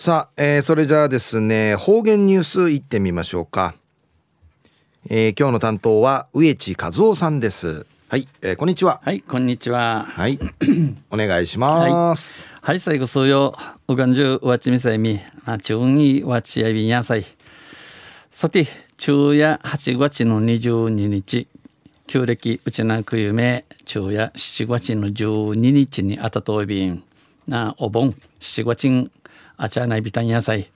さあ、えー、それじゃあですね方言ニュースいってみましょうか、えー、今日の担当は植地和夫さんです。はい、えー、こんにちは。はいこんにちは。はい お願いします、はい、はい、最後数曜うがんじゅうわちみさいみ。あちゅんいわちやびんやさい。さて昼夜8月の22日旧暦うちなくゆめ。昼夜7月の12日にあたといびん。なお盆。7月んあちゃないびたんやさい。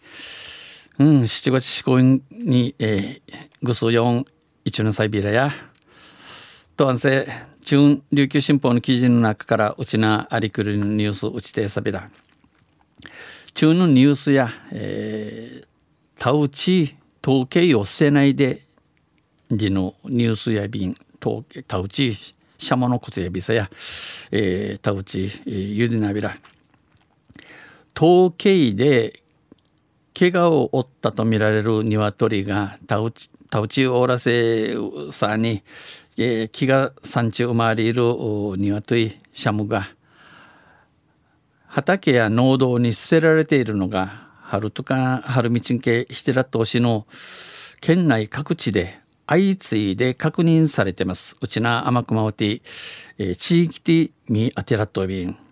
うん7月四公に、えー、ぐすよん一のさいびらや。とんせ中琉球新報の記事の中からうちなありくるニュースうちてさびだ中のニュースや、えー、タウチ統計を捨てないででのニュースや便統計タウチシャモのことやびさや、えー、タウチ、えー、ゆでなびら。統計で怪我を負ったとみられる鶏がタウチウオーラセさに、えー、木が山中生まれいる鶏シャムが畑や農道に捨てられているのが春とか春道系ヒテラ投資の県内各地で相次いで確認されてます。うちな甘くまおて、えー、地域的みあてらとびん。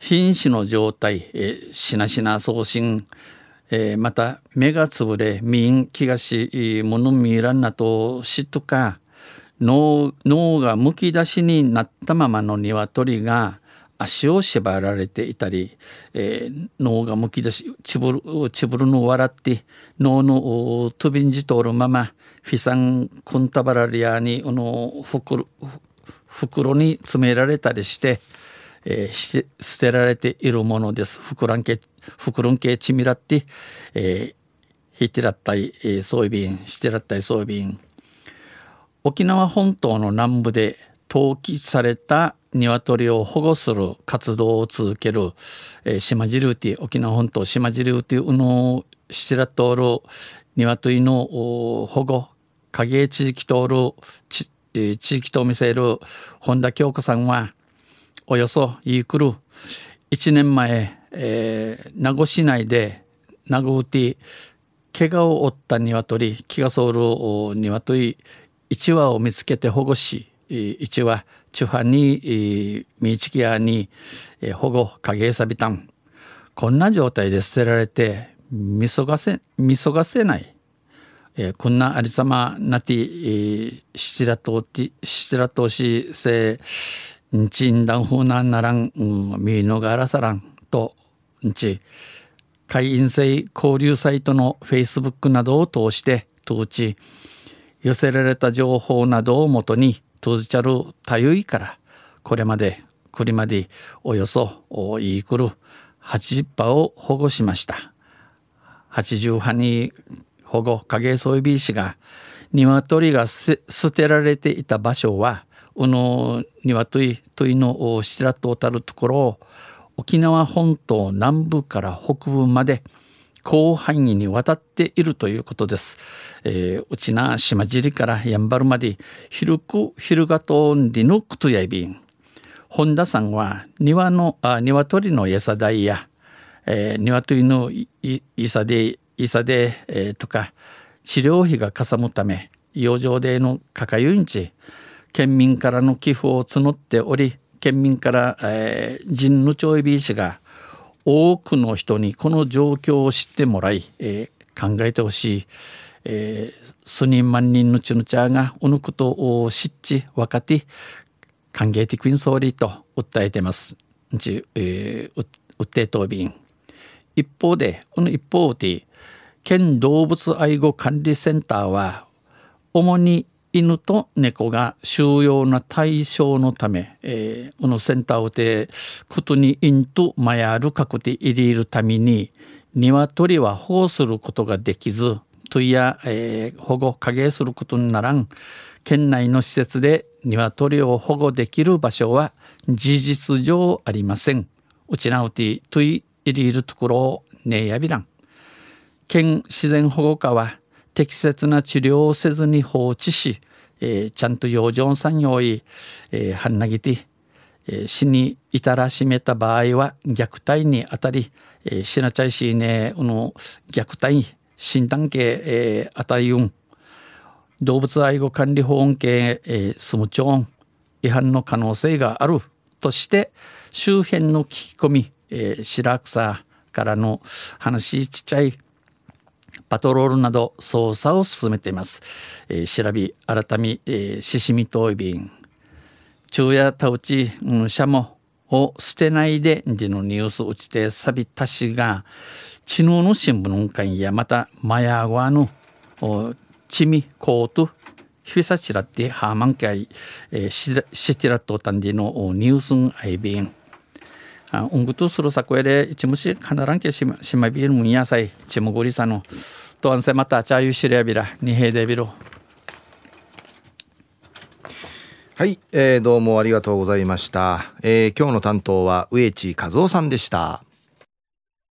瀕死の状態、え、しなしな送信、えー、また目がつぶれ民気がしものみらんなとしとか脳がむき出しになったままの鶏が足を縛られていたり、えー、脳がむき出しちぶるちぶるの笑って脳のとびんじ通るままフィサンコンタバラリアにの袋袋に詰められたりして、えー、捨てられているものです。袋んけ袋んけちみらって、えー、ひてらったい、えー、装備員してらったい装備員沖縄本島の南部で投棄された鶏を保護する活動を続ける、えー、島尻ティ沖縄本島島尻ティうのしらとおる鶏の保護影地域通る地域と見せる本田京子さんはおよそいいくる1年前、えー、名護市内で名護うて怪我を負った鶏気がそうる鶏1羽を見つけて保護し一は中半にミーチキアに保護影さびたん。こんな状態で捨てられて見そがせ見そがせない、えこんなありさまなてしらとしらとしせんちんだんふうなんならん、うん、みのがらさらんとんち会員制交流サイトのフェイスブックなどを通して当地寄せられた情報などをもとに当ちゃるたゆいからこれまでくりまでおよそいいくる80羽を保護しました。80羽に保護影添いびしが鶏が捨てられていた場所はうの鶏といの白とたるところを沖縄本島南部から北部まで広範囲にわたっているということです。えー、うちな島尻からやんばるまで広く広がとんでのくとやいびん。本田さんは庭のあ鶏の餌代や、えー、鶏の餌で餌で、えー、とか治療費がかさむため養生でのかかゆんち県民からの寄付を募っており県民から、えー、人のちょいびいしが多くの人にこの状況を知ってもらい、えー、考えてほしい、えー、数人万人のちぬちゃがおぬことを知っち分かって歓迎的に総理と訴えてます。ち、えー、訴え答弁一方でこの一方で県動物愛護管理センターは主に犬と猫が収容の対象のため、えー、このセンターをてことにインとマヤルカクテ入れるために鶏は保護することができずといや、えー、保護加減することにならん県内の施設で鶏を保護できる場所は事実上ありません。うちなうてとい入れるところをねやびらん。県自然保護課は適切な治療をせずに放置し、えー、ちゃんと養生産業い、えー、はんなぎて、えー、死に至らしめた場合は虐待にあたり、えー、しなちゃいしねの虐待診断系、えー、あたいう。ん動物愛護管理法恩系、えー、住む町違反の可能性がある。として周辺の聞き込み、えー、白草からの話ちっちゃいパトロールなど捜査を進めています。えー、調べ改め、えー、ししみといびん昼夜たうち、うん、シャモを捨てないででのニュース打ちてさびたしが知能の新聞館やまたマヤーワのチミコートヒサチラってハーマンキャイ、えー、シティラットタンディのニュースンアイビンあングトするさこやで一虫かならんけしましまびるもんやさいちもごりさのとあんせまたちゃゆしりやびらにへでびろはい、えー、どうもありがとうございました、えー、今日の担当は植地和夫さんでした